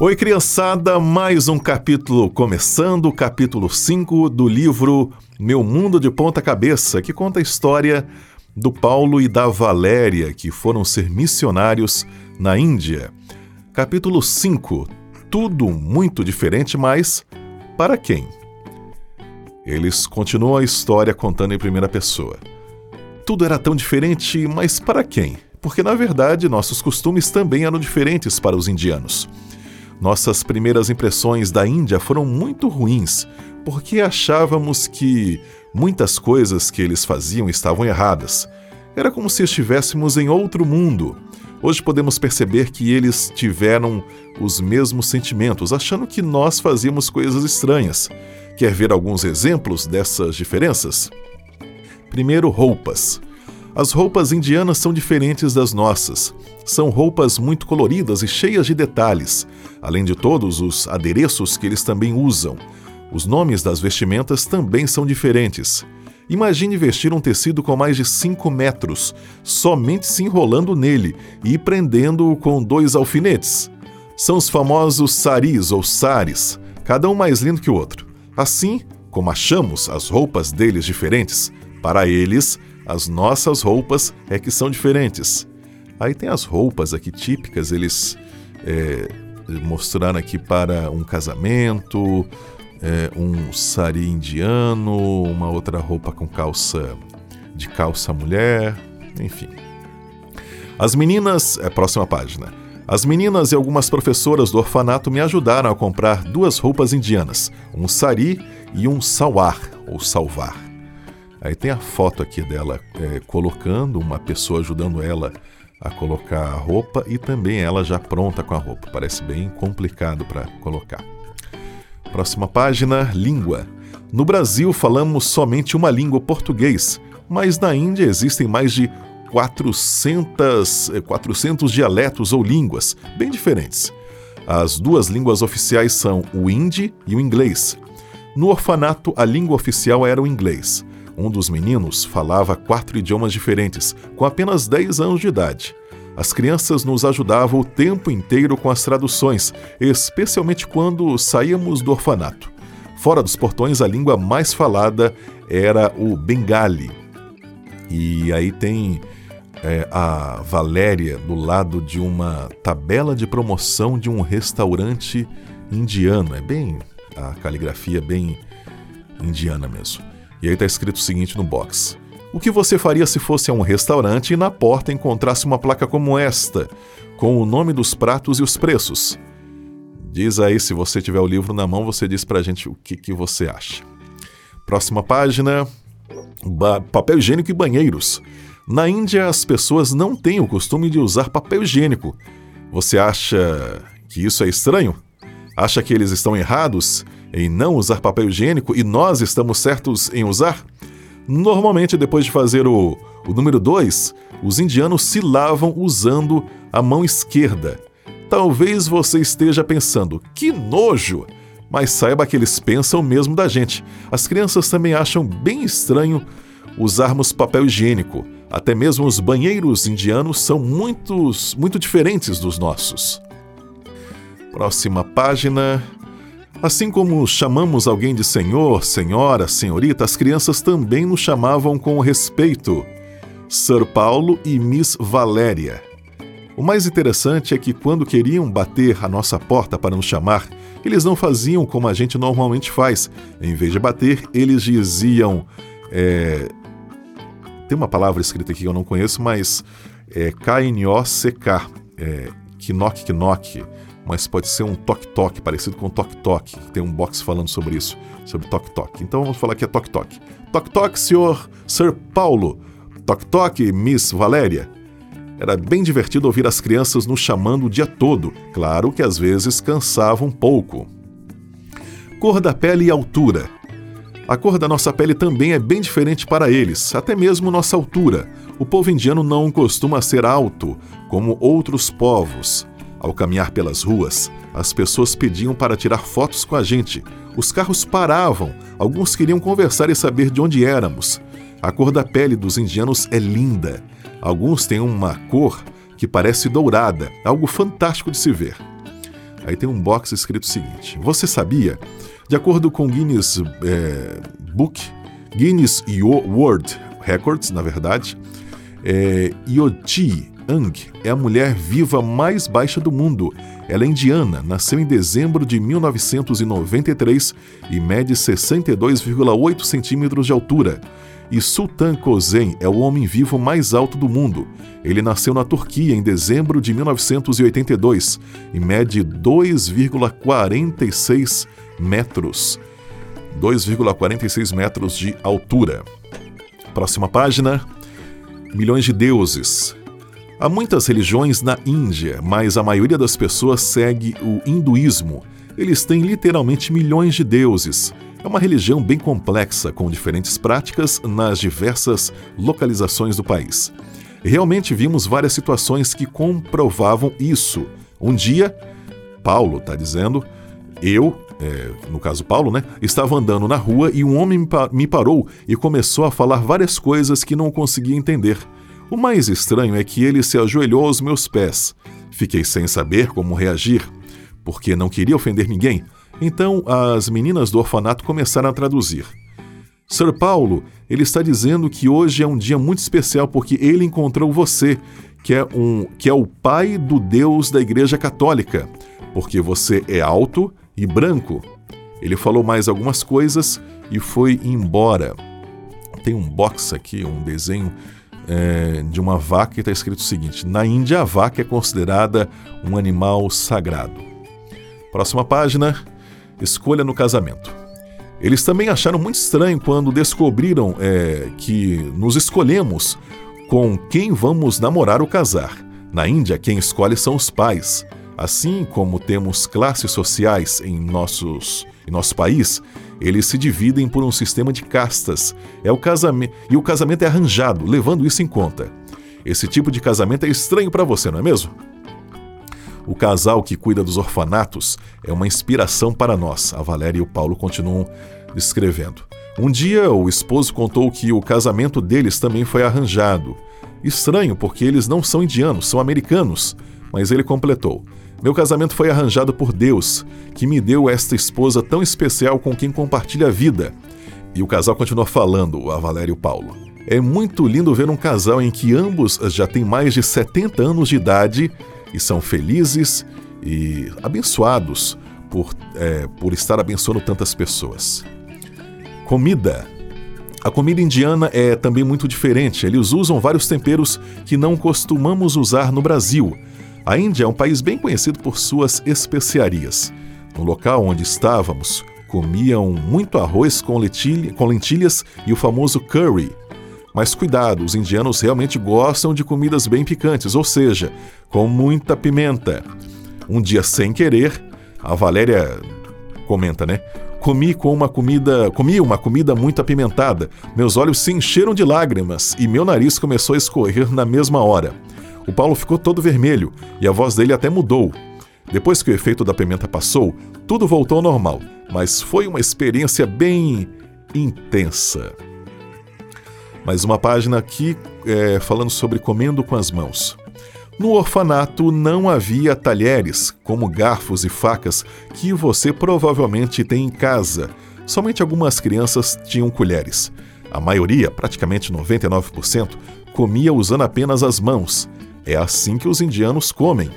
Oi, criançada, mais um capítulo começando, capítulo 5 do livro Meu Mundo de Ponta Cabeça, que conta a história do Paulo e da Valéria, que foram ser missionários na Índia. Capítulo 5 Tudo muito diferente, mas para quem? Eles continuam a história contando em primeira pessoa. Tudo era tão diferente, mas para quem? Porque na verdade nossos costumes também eram diferentes para os indianos. Nossas primeiras impressões da Índia foram muito ruins, porque achávamos que muitas coisas que eles faziam estavam erradas. Era como se estivéssemos em outro mundo. Hoje podemos perceber que eles tiveram os mesmos sentimentos, achando que nós fazíamos coisas estranhas. Quer ver alguns exemplos dessas diferenças? Primeiro, roupas. As roupas indianas são diferentes das nossas. São roupas muito coloridas e cheias de detalhes, além de todos os adereços que eles também usam. Os nomes das vestimentas também são diferentes. Imagine vestir um tecido com mais de 5 metros, somente se enrolando nele e prendendo-o com dois alfinetes. São os famosos saris ou sares, cada um mais lindo que o outro. Assim, como achamos as roupas deles diferentes, para eles, as nossas roupas é que são diferentes. Aí tem as roupas aqui típicas, eles é, mostraram aqui para um casamento, é, um sari indiano, uma outra roupa com calça de calça mulher, enfim. As meninas, é próxima página. As meninas e algumas professoras do orfanato me ajudaram a comprar duas roupas indianas, um sari e um salwar, ou salvar. Aí tem a foto aqui dela é, colocando, uma pessoa ajudando ela a colocar a roupa e também ela já pronta com a roupa. Parece bem complicado para colocar. Próxima página: língua. No Brasil falamos somente uma língua português, mas na Índia existem mais de 400, 400 é, dialetos ou línguas, bem diferentes. As duas línguas oficiais são o hindi e o inglês. No orfanato, a língua oficial era o inglês. Um dos meninos falava quatro idiomas diferentes, com apenas 10 anos de idade. As crianças nos ajudavam o tempo inteiro com as traduções, especialmente quando saíamos do orfanato. Fora dos portões, a língua mais falada era o bengali. E aí tem é, a Valéria do lado de uma tabela de promoção de um restaurante indiano. É bem. a caligrafia é bem indiana mesmo. E aí está escrito o seguinte no box: O que você faria se fosse a um restaurante e na porta encontrasse uma placa como esta, com o nome dos pratos e os preços? Diz aí, se você tiver o livro na mão, você diz pra gente o que, que você acha. Próxima página: papel higiênico e banheiros. Na Índia, as pessoas não têm o costume de usar papel higiênico. Você acha que isso é estranho? Acha que eles estão errados em não usar papel higiênico e nós estamos certos em usar? Normalmente, depois de fazer o, o número 2, os indianos se lavam usando a mão esquerda. Talvez você esteja pensando, que nojo! Mas saiba que eles pensam mesmo da gente. As crianças também acham bem estranho usarmos papel higiênico. Até mesmo os banheiros indianos são muitos, muito diferentes dos nossos. Próxima página. Assim como chamamos alguém de senhor, senhora, senhorita, as crianças também nos chamavam com respeito. Sir Paulo e Miss Valéria. O mais interessante é que quando queriam bater a nossa porta para nos chamar, eles não faziam como a gente normalmente faz. Em vez de bater, eles diziam. É... Tem uma palavra escrita aqui que eu não conheço, mas é K-N-O-C-K. É, knock, knock mas pode ser um toque-toque, parecido com toque-toque. Tem um box falando sobre isso, sobre toque-toque. Então vamos falar que é toque-toque. Toque-toque, senhor Sir Paulo. Toque-toque, Miss Valéria. Era bem divertido ouvir as crianças nos chamando o dia todo. Claro que às vezes cansava um pouco. Cor da pele e altura. A cor da nossa pele também é bem diferente para eles, até mesmo nossa altura. O povo indiano não costuma ser alto, como outros povos. Ao caminhar pelas ruas, as pessoas pediam para tirar fotos com a gente. Os carros paravam, alguns queriam conversar e saber de onde éramos. A cor da pele dos indianos é linda. Alguns têm uma cor que parece dourada, algo fantástico de se ver. Aí tem um box escrito o seguinte: Você sabia? De acordo com Guinness é, Book, Guinness World Records, na verdade, é, Yoti Ang é a mulher viva mais baixa do mundo. Ela é indiana, nasceu em dezembro de 1993 e mede 62,8 centímetros de altura. E Sultan Kozen é o homem vivo mais alto do mundo. Ele nasceu na Turquia em dezembro de 1982 e mede 2,46 metros. 2,46 metros de altura. Próxima página. Milhões de deuses. Há muitas religiões na Índia, mas a maioria das pessoas segue o hinduísmo. Eles têm literalmente milhões de deuses. É uma religião bem complexa, com diferentes práticas nas diversas localizações do país. Realmente vimos várias situações que comprovavam isso. Um dia, Paulo está dizendo, eu, é, no caso Paulo, né, estava andando na rua e um homem me parou e começou a falar várias coisas que não conseguia entender. O mais estranho é que ele se ajoelhou aos meus pés. Fiquei sem saber como reagir, porque não queria ofender ninguém. Então as meninas do orfanato começaram a traduzir. Sir Paulo, ele está dizendo que hoje é um dia muito especial porque ele encontrou você, que é um que é o pai do Deus da Igreja Católica, porque você é alto e branco. Ele falou mais algumas coisas e foi embora. Tem um box aqui, um desenho é, de uma vaca e está escrito o seguinte: Na Índia, a vaca é considerada um animal sagrado. Próxima página: Escolha no casamento. Eles também acharam muito estranho quando descobriram é, que nos escolhemos com quem vamos namorar ou casar. Na Índia, quem escolhe são os pais. Assim como temos classes sociais em, nossos, em nosso país, eles se dividem por um sistema de castas. É o casamento e o casamento é arranjado, levando isso em conta. Esse tipo de casamento é estranho para você, não é mesmo? O casal que cuida dos orfanatos é uma inspiração para nós. A Valéria e o Paulo continuam descrevendo. Um dia, o esposo contou que o casamento deles também foi arranjado. Estranho, porque eles não são indianos, são americanos. Mas ele completou: meu casamento foi arranjado por Deus, que me deu esta esposa tão especial com quem compartilha a vida. E o casal continua falando, a Valéria e o Paulo. É muito lindo ver um casal em que ambos já têm mais de 70 anos de idade e são felizes e abençoados por, é, por estar abençoando tantas pessoas. Comida. A comida indiana é também muito diferente. Eles usam vários temperos que não costumamos usar no Brasil a Índia é um país bem conhecido por suas especiarias. No local onde estávamos, comiam muito arroz com, letilha, com lentilhas e o famoso curry. Mas cuidado, os indianos realmente gostam de comidas bem picantes, ou seja, com muita pimenta. Um dia sem querer, a Valéria comenta, né? Comi com uma comida, comi uma comida muito apimentada. Meus olhos se encheram de lágrimas e meu nariz começou a escorrer na mesma hora. O Paulo ficou todo vermelho e a voz dele até mudou. Depois que o efeito da pimenta passou, tudo voltou ao normal, mas foi uma experiência bem intensa. Mais uma página aqui é, falando sobre comendo com as mãos. No orfanato não havia talheres, como garfos e facas, que você provavelmente tem em casa. Somente algumas crianças tinham colheres. A maioria, praticamente 99%, comia usando apenas as mãos. É assim que os indianos comem.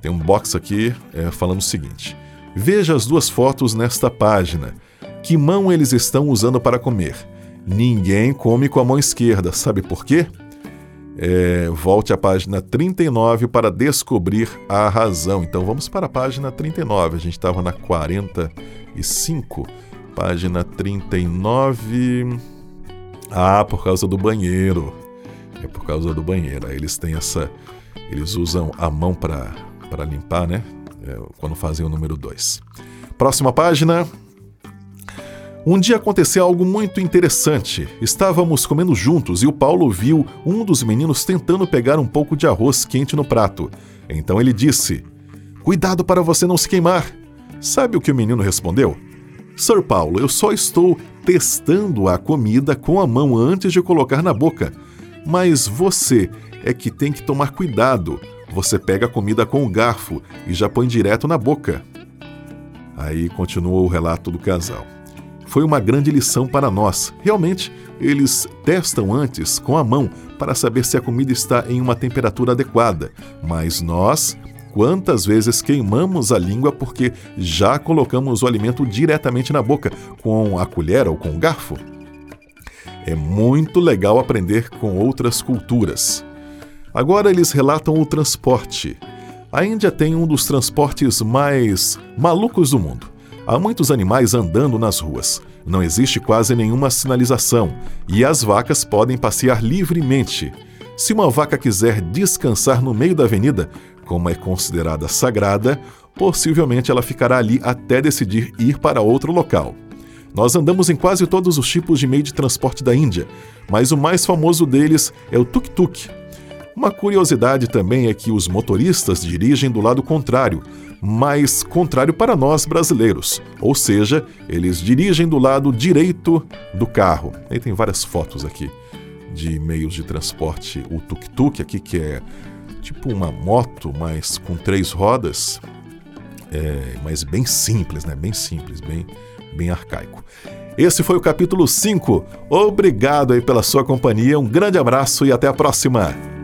Tem um box aqui é, falando o seguinte: Veja as duas fotos nesta página. Que mão eles estão usando para comer? Ninguém come com a mão esquerda, sabe por quê? É, volte à página 39 para descobrir a razão. Então vamos para a página 39. A gente estava na 45. Página 39. Ah, por causa do banheiro por causa do banheiro. Aí eles têm essa. Eles usam a mão para limpar, né? É, quando fazem o número 2. Próxima página. Um dia aconteceu algo muito interessante. Estávamos comendo juntos e o Paulo viu um dos meninos tentando pegar um pouco de arroz quente no prato. Então ele disse: Cuidado para você não se queimar. Sabe o que o menino respondeu? Sir Paulo, eu só estou testando a comida com a mão antes de colocar na boca. Mas você é que tem que tomar cuidado. você pega a comida com o garfo e já põe direto na boca. Aí continua o relato do casal. Foi uma grande lição para nós. Realmente, eles testam antes com a mão para saber se a comida está em uma temperatura adequada, mas nós Quantas vezes queimamos a língua porque já colocamos o alimento diretamente na boca, com a colher ou com o garfo? É muito legal aprender com outras culturas. Agora eles relatam o transporte. A Índia tem um dos transportes mais malucos do mundo. Há muitos animais andando nas ruas. Não existe quase nenhuma sinalização e as vacas podem passear livremente. Se uma vaca quiser descansar no meio da avenida, como é considerada sagrada, possivelmente ela ficará ali até decidir ir para outro local. Nós andamos em quase todos os tipos de meio de transporte da Índia, mas o mais famoso deles é o tuk-tuk. Uma curiosidade também é que os motoristas dirigem do lado contrário, mas contrário para nós brasileiros, ou seja, eles dirigem do lado direito do carro. Aí tem várias fotos aqui de meios de transporte, o tuk-tuk aqui que é tipo uma moto, mas com três rodas, é, mas bem simples, né? Bem simples, bem, bem arcaico. Esse foi o capítulo 5. Obrigado aí pela sua companhia, um grande abraço e até a próxima!